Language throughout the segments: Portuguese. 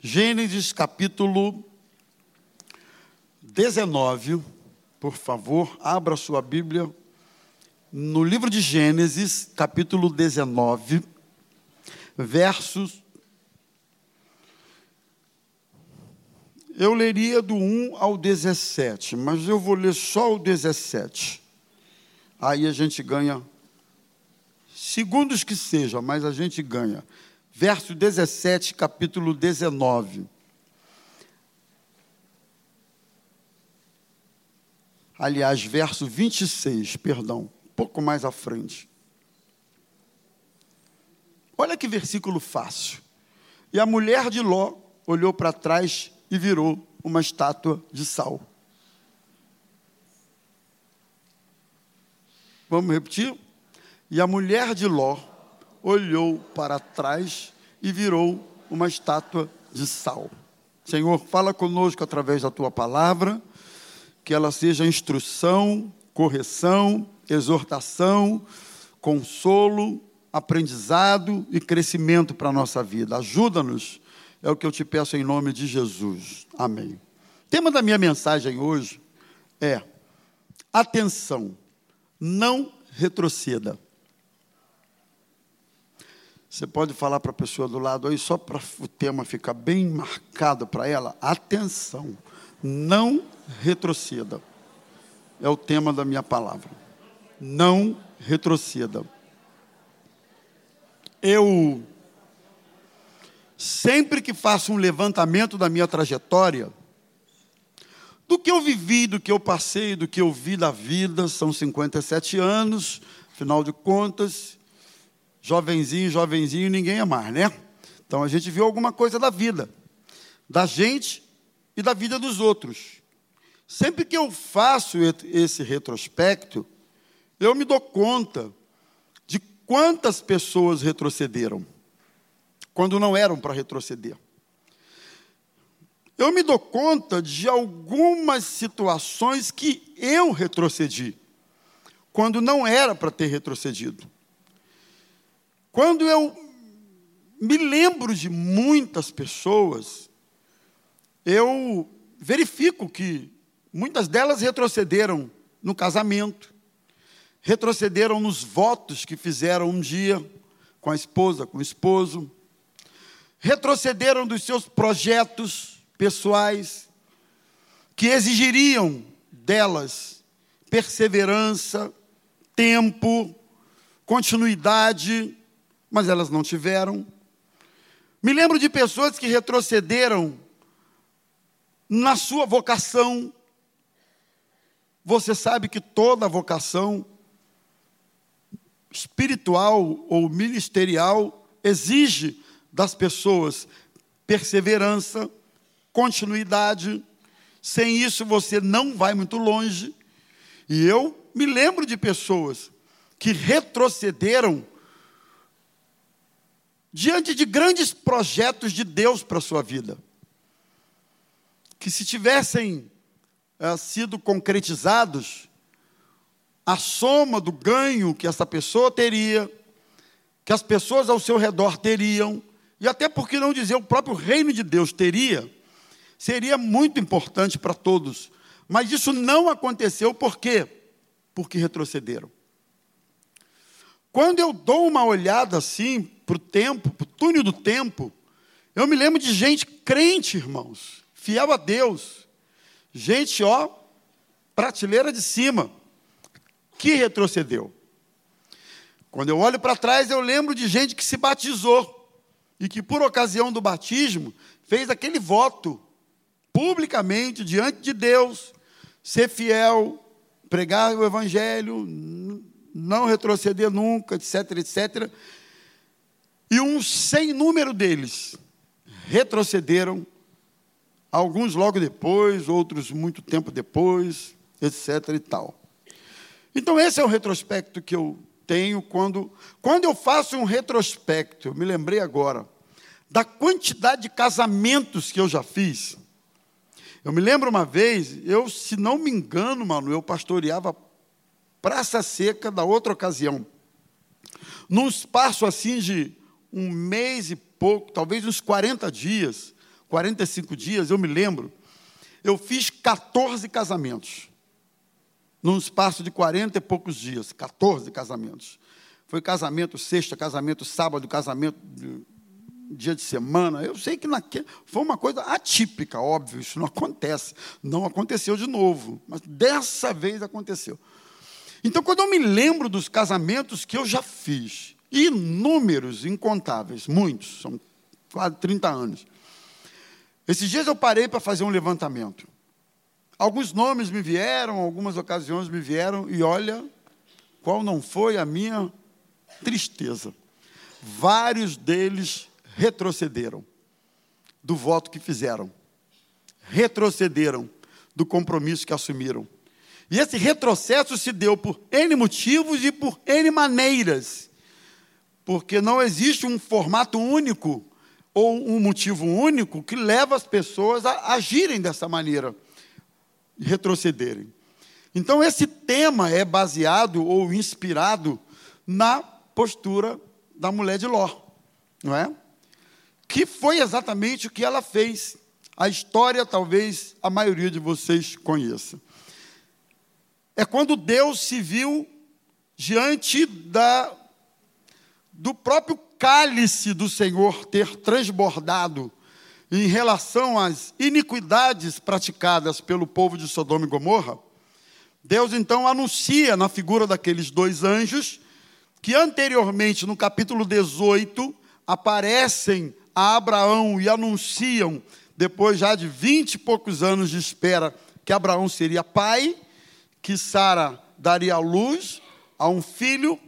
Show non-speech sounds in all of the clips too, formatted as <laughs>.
Gênesis capítulo 19, por favor, abra sua Bíblia no livro de Gênesis, capítulo 19, versos. Eu leria do 1 ao 17, mas eu vou ler só o 17. Aí a gente ganha, segundos que seja, mas a gente ganha verso 17, capítulo 19. Aliás, verso 26, perdão, um pouco mais à frente. Olha que versículo fácil. E a mulher de Ló olhou para trás e virou uma estátua de sal. Vamos repetir? E a mulher de Ló olhou para trás e virou uma estátua de sal. Senhor, fala conosco através da tua palavra, que ela seja instrução, correção, exortação, consolo, aprendizado e crescimento para a nossa vida. Ajuda-nos, é o que eu te peço em nome de Jesus. Amém. O tema da minha mensagem hoje é: atenção, não retroceda. Você pode falar para a pessoa do lado aí, só para o tema ficar bem marcado para ela. Atenção, não retroceda. É o tema da minha palavra. Não retroceda. Eu, sempre que faço um levantamento da minha trajetória, do que eu vivi, do que eu passei, do que eu vi da vida, são 57 anos, afinal de contas, jovenzinho, jovenzinho, ninguém é mais, né? Então a gente viu alguma coisa da vida, da gente e da vida dos outros. Sempre que eu faço esse retrospecto, eu me dou conta de quantas pessoas retrocederam, quando não eram para retroceder. Eu me dou conta de algumas situações que eu retrocedi, quando não era para ter retrocedido. Quando eu me lembro de muitas pessoas, eu verifico que muitas delas retrocederam no casamento, retrocederam nos votos que fizeram um dia com a esposa, com o esposo, retrocederam dos seus projetos pessoais, que exigiriam delas perseverança, tempo, continuidade, mas elas não tiveram. Me lembro de pessoas que retrocederam na sua vocação. Você sabe que toda vocação espiritual ou ministerial exige das pessoas perseverança, continuidade. Sem isso você não vai muito longe. E eu me lembro de pessoas que retrocederam diante de grandes projetos de Deus para a sua vida, que se tivessem é, sido concretizados, a soma do ganho que essa pessoa teria, que as pessoas ao seu redor teriam, e até por que não dizer o próprio reino de Deus teria, seria muito importante para todos. Mas isso não aconteceu por quê? Porque retrocederam. Quando eu dou uma olhada assim para o tempo, para o túnel do tempo, eu me lembro de gente crente, irmãos, fiel a Deus, gente, ó, prateleira de cima, que retrocedeu. Quando eu olho para trás, eu lembro de gente que se batizou e que, por ocasião do batismo, fez aquele voto publicamente diante de Deus, ser fiel, pregar o evangelho, não retroceder nunca, etc, etc. E um sem número deles retrocederam, alguns logo depois, outros muito tempo depois, etc. e tal. Então, esse é o retrospecto que eu tenho quando, quando eu faço um retrospecto, eu me lembrei agora, da quantidade de casamentos que eu já fiz. Eu me lembro uma vez, eu, se não me engano, mano, eu pastoreava Praça Seca da outra ocasião. Num espaço assim de um mês e pouco, talvez uns 40 dias, 45 dias, eu me lembro, eu fiz 14 casamentos. Num espaço de 40 e poucos dias, 14 casamentos. Foi casamento sexta, casamento sábado, casamento dia de semana. Eu sei que naquele, foi uma coisa atípica, óbvio, isso não acontece. Não aconteceu de novo, mas dessa vez aconteceu. Então, quando eu me lembro dos casamentos que eu já fiz, inúmeros, incontáveis, muitos, são quase 30 anos. Esses dias eu parei para fazer um levantamento. Alguns nomes me vieram, algumas ocasiões me vieram, e olha, qual não foi a minha tristeza. Vários deles retrocederam do voto que fizeram, retrocederam do compromisso que assumiram. E esse retrocesso se deu por N motivos e por N maneiras, porque não existe um formato único ou um motivo único que leva as pessoas a agirem dessa maneira, retrocederem. Então, esse tema é baseado ou inspirado na postura da mulher de Ló, não é? que foi exatamente o que ela fez. A história, talvez a maioria de vocês conheça. É quando Deus se viu diante da, do próprio cálice do Senhor ter transbordado em relação às iniquidades praticadas pelo povo de Sodoma e Gomorra. Deus então anuncia na figura daqueles dois anjos, que anteriormente, no capítulo 18, aparecem a Abraão e anunciam, depois já de vinte e poucos anos de espera, que Abraão seria pai, que Sara daria luz a um filho.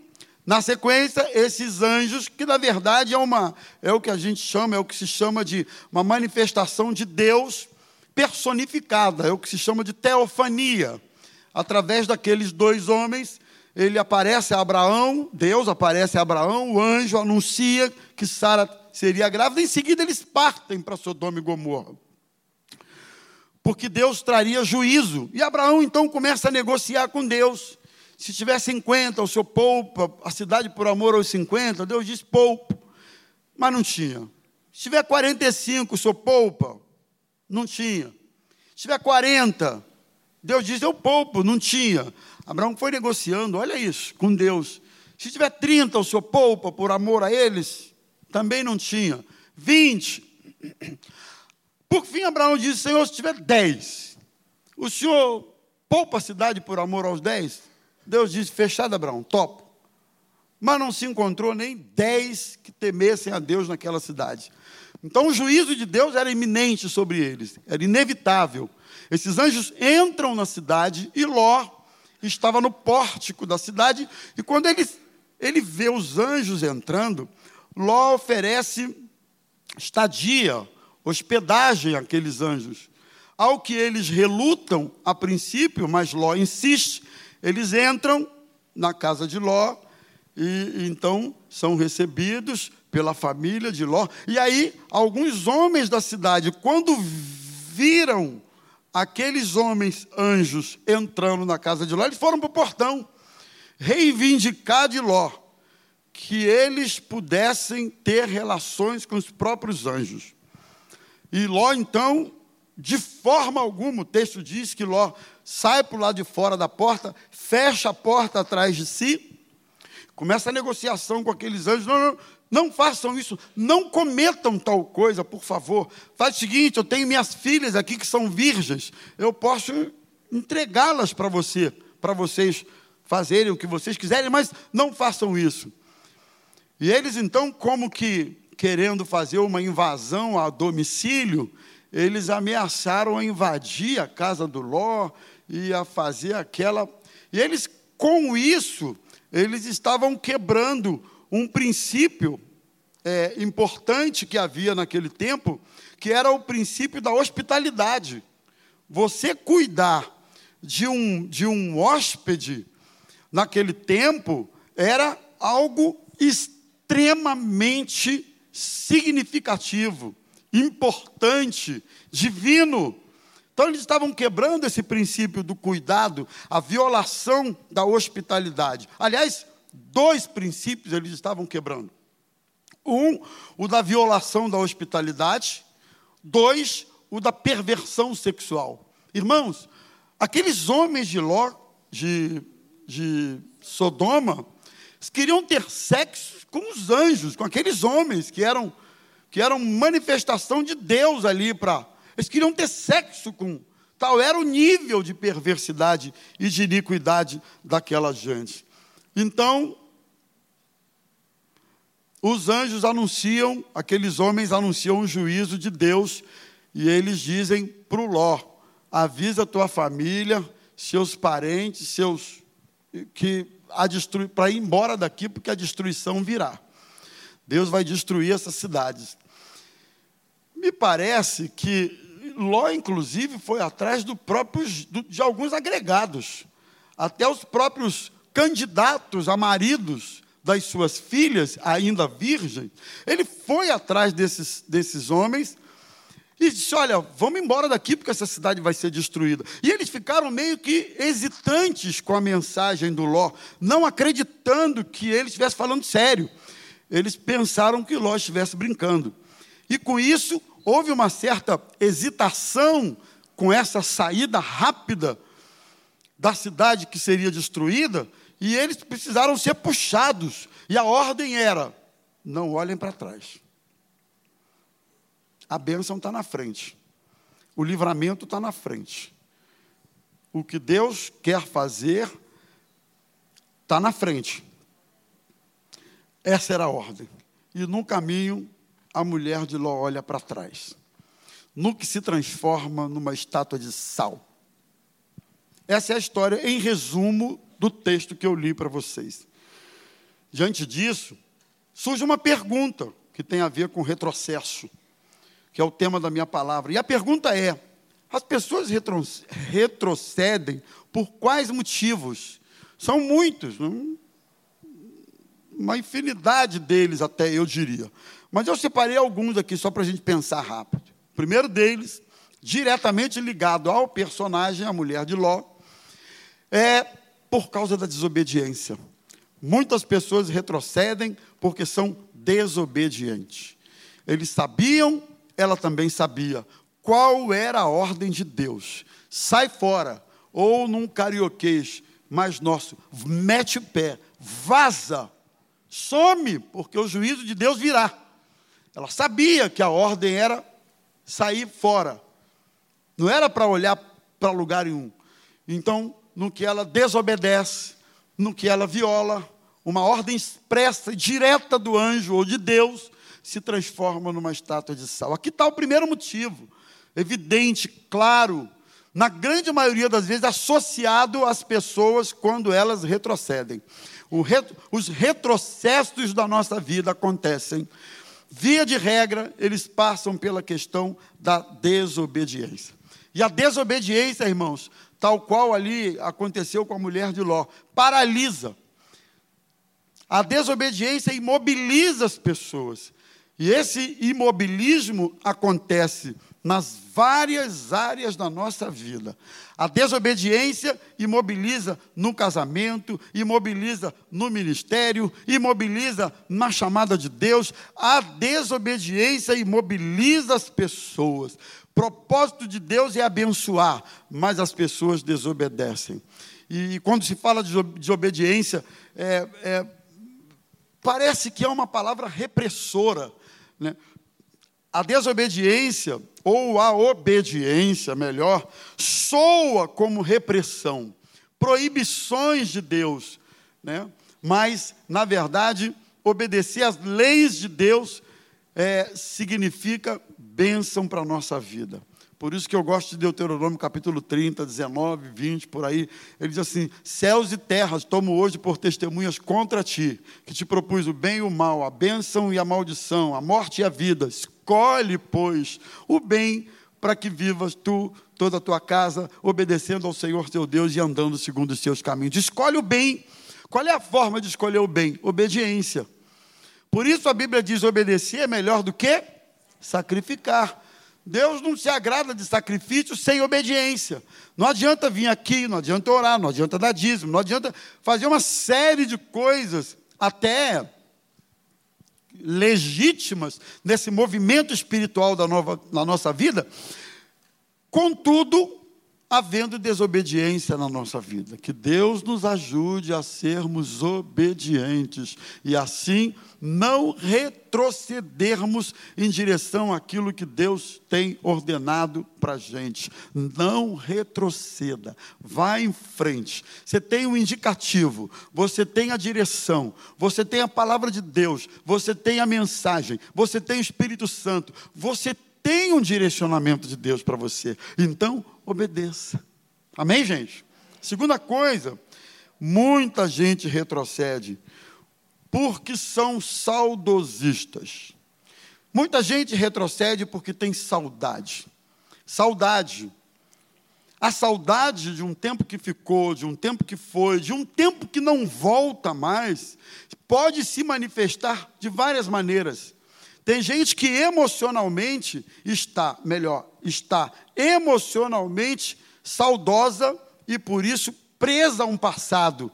Na sequência, esses anjos, que na verdade é, uma, é o que a gente chama, é o que se chama de uma manifestação de Deus personificada, é o que se chama de teofania. Através daqueles dois homens, ele aparece a Abraão, Deus aparece a Abraão, o anjo anuncia que Sara seria grávida, em seguida eles partem para Sodoma e Gomorra. Porque Deus traria juízo. E Abraão então começa a negociar com Deus. Se tiver 50, o senhor poupa, a cidade por amor aos 50, Deus diz poupa. Mas não tinha. Se tiver 45, o senhor poupa. Não tinha. Se tiver 40, Deus diz eu poupo. Não tinha. Abraão foi negociando, olha isso, com Deus. Se tiver 30, o senhor poupa por amor a eles também não tinha. 20. Por fim, Abraão disse: Senhor, se tiver 10, o senhor poupa a cidade por amor aos 10? Deus disse: Fechado, Abraão, topo. Mas não se encontrou nem 10 que temessem a Deus naquela cidade. Então o juízo de Deus era iminente sobre eles, era inevitável. Esses anjos entram na cidade e Ló estava no pórtico da cidade, e quando ele, ele vê os anjos entrando, Ló oferece estadia, hospedagem àqueles anjos. Ao que eles relutam a princípio, mas Ló insiste, eles entram na casa de Ló e então são recebidos pela família de Ló. E aí, alguns homens da cidade, quando viram aqueles homens anjos entrando na casa de Ló, eles foram para o portão reivindicar de Ló que eles pudessem ter relações com os próprios anjos. E Ló, então, de forma alguma, o texto diz que Ló sai para o lado de fora da porta, fecha a porta atrás de si, começa a negociação com aqueles anjos. Não, não, não façam isso, não cometam tal coisa, por favor. Faz o seguinte: eu tenho minhas filhas aqui que são virgens, eu posso entregá-las para você, para vocês fazerem o que vocês quiserem, mas não façam isso. E eles então, como que querendo fazer uma invasão a domicílio, eles ameaçaram a invadir a casa do Ló e a fazer aquela. E eles, com isso, eles estavam quebrando um princípio é, importante que havia naquele tempo, que era o princípio da hospitalidade. Você cuidar de um, de um hóspede naquele tempo era algo extremamente significativo, importante, divino. Então eles estavam quebrando esse princípio do cuidado, a violação da hospitalidade. Aliás, dois princípios eles estavam quebrando. Um, o da violação da hospitalidade, Dois, o da perversão sexual. Irmãos, aqueles homens de Ló, de, de Sodoma, queriam ter sexo com os anjos, com aqueles homens que eram, que eram manifestação de Deus ali para. Eles queriam ter sexo com. Tal era o nível de perversidade e de iniquidade daquela gente. Então, os anjos anunciam, aqueles homens anunciam o juízo de Deus, e eles dizem para o Ló: avisa tua família, seus parentes, seus que para ir embora daqui, porque a destruição virá. Deus vai destruir essas cidades. Me parece que Ló, inclusive, foi atrás do próprios, de alguns agregados. Até os próprios candidatos a maridos das suas filhas, ainda virgens, ele foi atrás desses, desses homens e disse: Olha, vamos embora daqui porque essa cidade vai ser destruída. E eles ficaram meio que hesitantes com a mensagem do Ló, não acreditando que ele estivesse falando sério. Eles pensaram que Ló estivesse brincando. E com isso, houve uma certa hesitação com essa saída rápida da cidade que seria destruída, e eles precisaram ser puxados. E a ordem era: não olhem para trás. A bênção está na frente. O livramento está na frente. O que Deus quer fazer está na frente. Essa era a ordem. E no caminho, a mulher de Ló olha para trás. No que se transforma numa estátua de sal. Essa é a história, em resumo, do texto que eu li para vocês. Diante disso, surge uma pergunta que tem a ver com retrocesso que é o tema da minha palavra. E a pergunta é: as pessoas retrocedem por quais motivos? São muitos, uma infinidade deles, até eu diria. Mas eu separei alguns aqui só para a gente pensar rápido. O primeiro deles, diretamente ligado ao personagem, a mulher de Ló, é por causa da desobediência. Muitas pessoas retrocedem porque são desobedientes. Eles sabiam ela também sabia qual era a ordem de Deus. Sai fora, ou num carioquês mais nosso, mete o pé, vaza, some, porque o juízo de Deus virá. Ela sabia que a ordem era sair fora, não era para olhar para lugar nenhum. Então, no que ela desobedece, no que ela viola, uma ordem expressa, direta do anjo ou de Deus, se transforma numa estátua de sal. Aqui está o primeiro motivo, evidente, claro, na grande maioria das vezes associado às pessoas quando elas retrocedem. os retrocessos da nossa vida acontecem. Via de regra, eles passam pela questão da desobediência. E a desobediência, irmãos, tal qual ali aconteceu com a mulher de Ló, paralisa. A desobediência imobiliza as pessoas. E esse imobilismo acontece nas várias áreas da nossa vida. A desobediência imobiliza no casamento, imobiliza no ministério, imobiliza na chamada de Deus. A desobediência imobiliza as pessoas. Propósito de Deus é abençoar, mas as pessoas desobedecem. E quando se fala de desobediência, é, é, parece que é uma palavra repressora né? A desobediência, ou a obediência, melhor, soa como repressão, proibições de Deus, né? mas, na verdade, obedecer às leis de Deus é, significa bênção para a nossa vida. Por isso que eu gosto de Deuteronômio capítulo 30, 19, 20, por aí. Ele diz assim: Céus e terras tomo hoje por testemunhas contra ti, que te propus o bem e o mal, a bênção e a maldição, a morte e a vida. Escolhe, pois, o bem para que vivas tu, toda a tua casa, obedecendo ao Senhor teu Deus e andando segundo os seus caminhos. Escolhe o bem. Qual é a forma de escolher o bem? Obediência. Por isso a Bíblia diz: obedecer é melhor do que sacrificar. Deus não se agrada de sacrifício sem obediência. Não adianta vir aqui, não adianta orar, não adianta dar dízimo, não adianta fazer uma série de coisas, até legítimas nesse movimento espiritual da, nova, da nossa vida, contudo, havendo desobediência na nossa vida. Que Deus nos ajude a sermos obedientes e assim não retrocedermos em direção àquilo que Deus tem ordenado para a gente. Não retroceda, vá em frente. Você tem o um indicativo, você tem a direção, você tem a palavra de Deus, você tem a mensagem, você tem o Espírito Santo, você tem um direcionamento de Deus para você. Então, obedeça. Amém, gente? Segunda coisa, muita gente retrocede porque são saudosistas. Muita gente retrocede porque tem saudade. Saudade. A saudade de um tempo que ficou, de um tempo que foi, de um tempo que não volta mais, pode se manifestar de várias maneiras. Tem gente que emocionalmente está, melhor, está emocionalmente saudosa e por isso presa a um passado,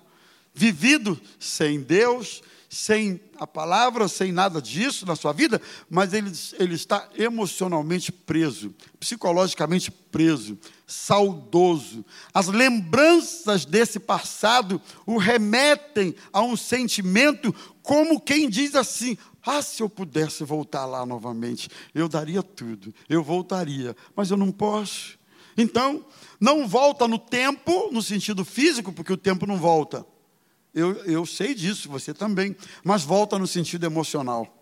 vivido sem Deus, sem a palavra, sem nada disso na sua vida, mas ele, ele está emocionalmente preso, psicologicamente preso, saudoso. As lembranças desse passado o remetem a um sentimento como quem diz assim: ah, se eu pudesse voltar lá novamente, eu daria tudo, eu voltaria, mas eu não posso. Então, não volta no tempo, no sentido físico, porque o tempo não volta. Eu, eu sei disso, você também, mas volta no sentido emocional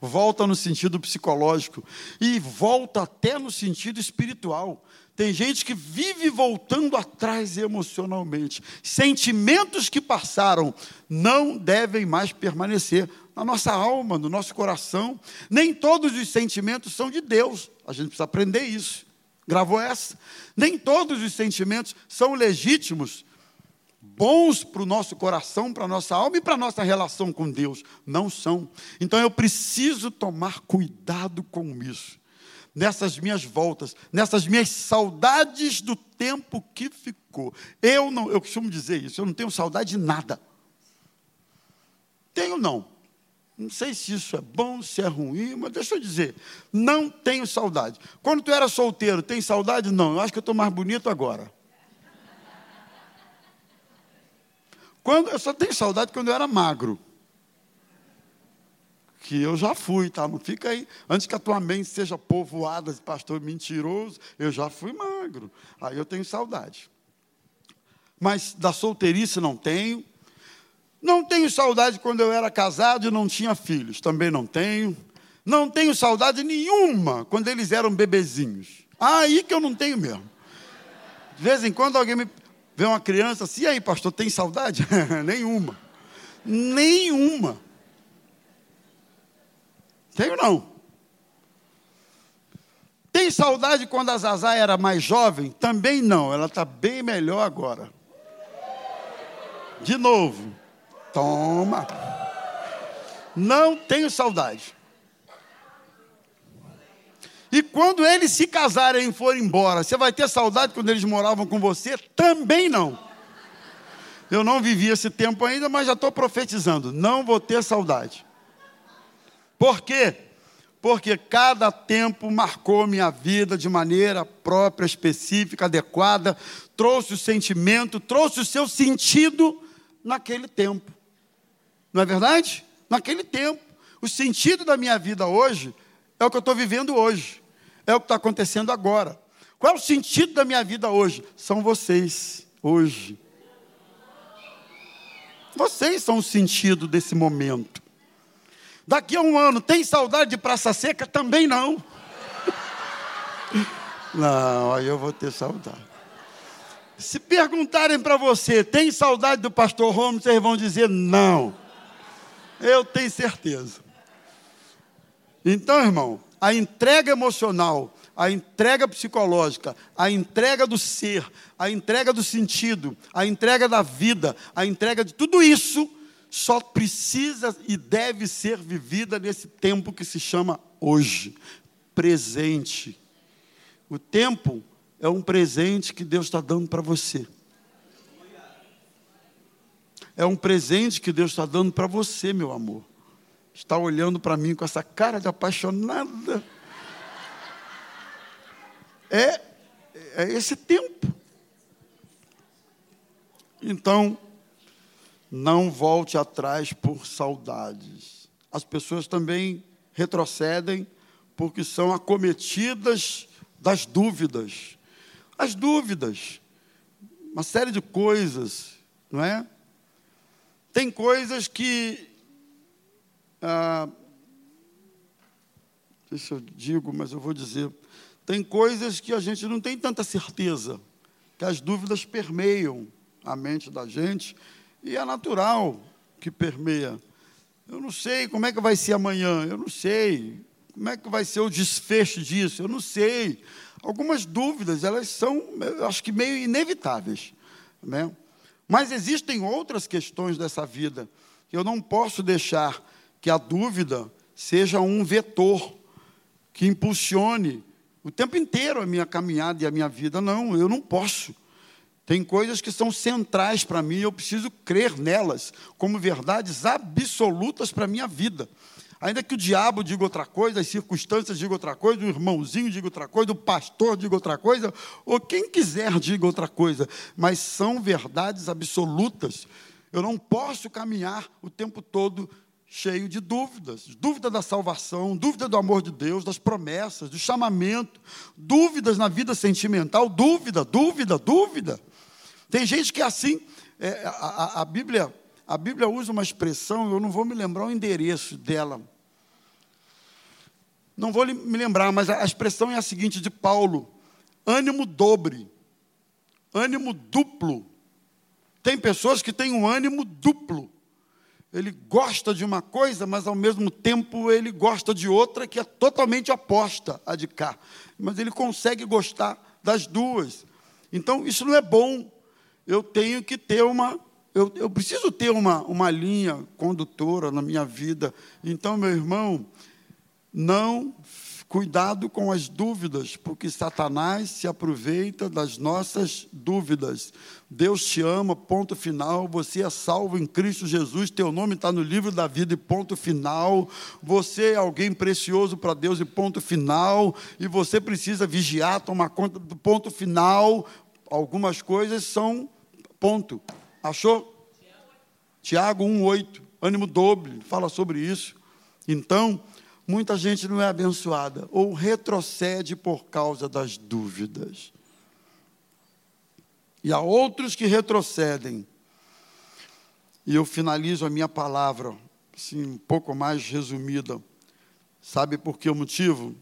volta no sentido psicológico e volta até no sentido espiritual. Tem gente que vive voltando atrás emocionalmente. Sentimentos que passaram não devem mais permanecer na nossa alma, no nosso coração. Nem todos os sentimentos são de Deus. A gente precisa aprender isso. Gravou essa? Nem todos os sentimentos são legítimos, bons para o nosso coração, para a nossa alma e para a nossa relação com Deus. Não são. Então eu preciso tomar cuidado com isso nessas minhas voltas, nessas minhas saudades do tempo que ficou. Eu não, eu costumo dizer isso, eu não tenho saudade de nada. Tenho não. Não sei se isso é bom, se é ruim, mas deixa eu dizer, não tenho saudade. Quando tu era solteiro, tem saudade? Não, eu acho que eu estou mais bonito agora. Quando, eu só tenho saudade quando eu era magro que eu já fui, tá? Não fica aí. Antes que a tua mente seja povoada de pastor mentiroso, eu já fui magro. Aí eu tenho saudade. Mas da solteirice não tenho. Não tenho saudade quando eu era casado e não tinha filhos. Também não tenho. Não tenho saudade nenhuma quando eles eram bebezinhos. Aí que eu não tenho mesmo. De vez em quando alguém me vê uma criança assim, e aí, pastor, tem saudade? <laughs> nenhuma. Nenhuma. Tenho não. Tem saudade quando a Zazá era mais jovem? Também não, ela está bem melhor agora. De novo. Toma. Não tenho saudade. E quando eles se casarem e forem embora, você vai ter saudade quando eles moravam com você? Também não. Eu não vivi esse tempo ainda, mas já estou profetizando. Não vou ter saudade. Por quê? Porque cada tempo marcou minha vida de maneira própria, específica, adequada, trouxe o sentimento, trouxe o seu sentido naquele tempo. Não é verdade? Naquele tempo. O sentido da minha vida hoje é o que eu estou vivendo hoje, é o que está acontecendo agora. Qual é o sentido da minha vida hoje? São vocês, hoje. Vocês são o sentido desse momento. Daqui a um ano, tem saudade de Praça Seca? Também não. <laughs> Não, aí eu vou ter saudade. Se perguntarem para você, tem saudade do pastor Romo? Vocês vão dizer não. Eu tenho certeza. Então, irmão, a entrega emocional, a entrega psicológica, a entrega do ser, a entrega do sentido, a entrega da vida, a entrega de tudo isso só precisa e deve ser vivida nesse tempo que se chama hoje, presente. O tempo é um presente que Deus está dando para você. É um presente que Deus está dando para você, meu amor. Está olhando para mim com essa cara de apaixonada. É, é esse tempo. Então, não volte atrás por saudades. As pessoas também retrocedem porque são acometidas das dúvidas. As dúvidas, uma série de coisas, não é? Tem coisas que. Ah, deixa eu digo, mas eu vou dizer. Tem coisas que a gente não tem tanta certeza, que as dúvidas permeiam a mente da gente, e é natural que permeia. Eu não sei como é que vai ser amanhã, eu não sei. Como é que vai ser o desfecho disso? Eu não sei. Algumas dúvidas, elas são, acho que meio inevitáveis. Né? Mas existem outras questões dessa vida que eu não posso deixar que a dúvida seja um vetor que impulsione o tempo inteiro a minha caminhada e a minha vida. Não, eu não posso. Tem coisas que são centrais para mim, eu preciso crer nelas como verdades absolutas para a minha vida. Ainda que o diabo diga outra coisa, as circunstâncias digam outra coisa, o irmãozinho diga outra coisa, o pastor diga outra coisa, ou quem quiser diga outra coisa, mas são verdades absolutas. Eu não posso caminhar o tempo todo cheio de dúvidas, dúvida da salvação, dúvida do amor de Deus, das promessas, do chamamento, dúvidas na vida sentimental, dúvida, dúvida, dúvida. Tem gente que é assim, é, a, a, Bíblia a Bíblia usa uma expressão, eu não vou me lembrar o endereço dela. Não vou me lembrar, mas a expressão é a seguinte de Paulo: ânimo dobre, ânimo duplo. Tem pessoas que têm um ânimo duplo. Ele gosta de uma coisa, mas ao mesmo tempo ele gosta de outra que é totalmente oposta à de cá. Mas ele consegue gostar das duas. Então, isso não é bom. Eu tenho que ter uma eu, eu preciso ter uma, uma linha condutora na minha vida. Então, meu irmão, não cuidado com as dúvidas, porque Satanás se aproveita das nossas dúvidas. Deus te ama, ponto final. Você é salvo em Cristo Jesus, teu nome está no livro da vida, e ponto final. Você é alguém precioso para Deus, e ponto final. E você precisa vigiar, tomar conta do ponto final. Algumas coisas são ponto. Achou? Tiago 1,8, ânimo dobre, fala sobre isso. Então, muita gente não é abençoada ou retrocede por causa das dúvidas. E há outros que retrocedem. E eu finalizo a minha palavra, assim, um pouco mais resumida. Sabe por que o motivo?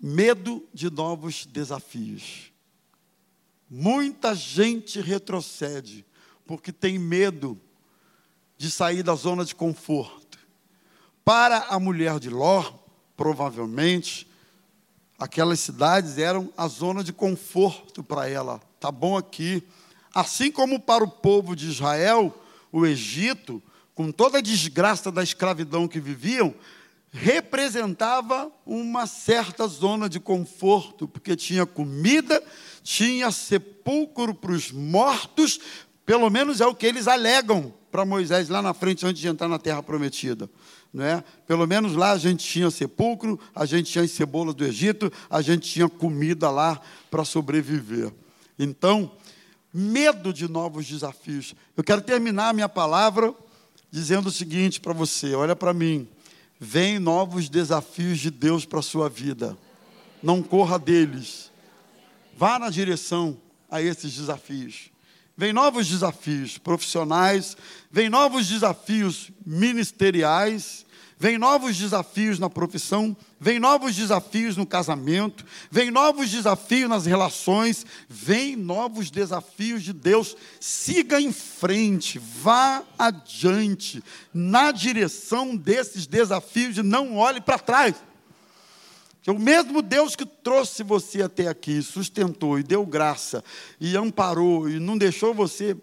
Medo de novos desafios. Muita gente retrocede porque tem medo de sair da zona de conforto. Para a mulher de Ló, provavelmente, aquelas cidades eram a zona de conforto para ela. Tá bom aqui. Assim como para o povo de Israel, o Egito, com toda a desgraça da escravidão que viviam, representava uma certa zona de conforto, porque tinha comida, tinha sepulcro para os mortos, pelo menos é o que eles alegam para Moisés lá na frente antes de entrar na terra prometida. Não é? Pelo menos lá a gente tinha sepulcro, a gente tinha as cebolas do Egito, a gente tinha comida lá para sobreviver. Então, medo de novos desafios. Eu quero terminar a minha palavra dizendo o seguinte para você: olha para mim. Vem novos desafios de Deus para a sua vida. Não corra deles. Vá na direção a esses desafios. Vem novos desafios profissionais, vem novos desafios ministeriais, vem novos desafios na profissão, vem novos desafios no casamento, vem novos desafios nas relações, vem novos desafios de Deus. Siga em frente, vá adiante, na direção desses desafios e não olhe para trás. O mesmo Deus que trouxe você até aqui, sustentou e deu graça, e amparou, e não deixou você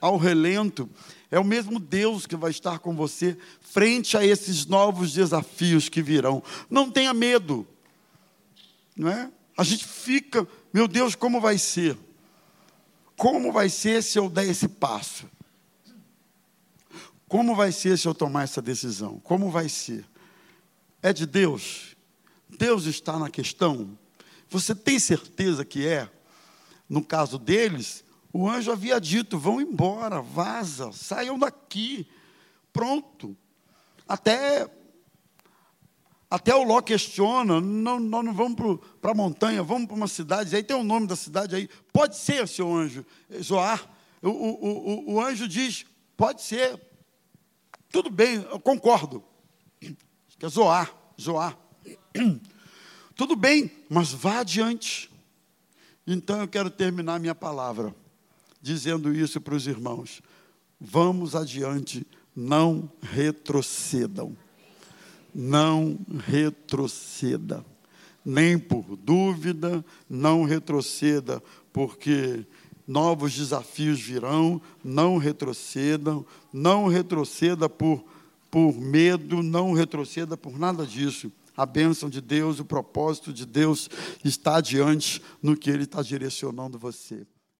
ao relento, é o mesmo Deus que vai estar com você frente a esses novos desafios que virão. Não tenha medo, não é? A gente fica, meu Deus, como vai ser? Como vai ser se eu der esse passo? Como vai ser se eu tomar essa decisão? Como vai ser? É de Deus? Deus está na questão? Você tem certeza que é? No caso deles, o anjo havia dito: vão embora, vaza, saiam daqui. Pronto. Até até o Ló questiona, não, nós não vamos para a montanha, vamos para uma cidade, aí tem o nome da cidade aí, pode ser, seu anjo, Zoar. O, o, o, o anjo diz, pode ser, tudo bem, eu concordo. Que é Zoar, Zoar. <clears throat> Tudo bem, mas vá adiante. Então eu quero terminar minha palavra dizendo isso para os irmãos. Vamos adiante, não retrocedam não retroceda. Nem por dúvida, não retroceda, porque novos desafios virão, não retrocedam, não retroceda por, por medo, não retroceda por nada disso. A bênção de Deus, o propósito de Deus está adiante no que Ele está direcionando você.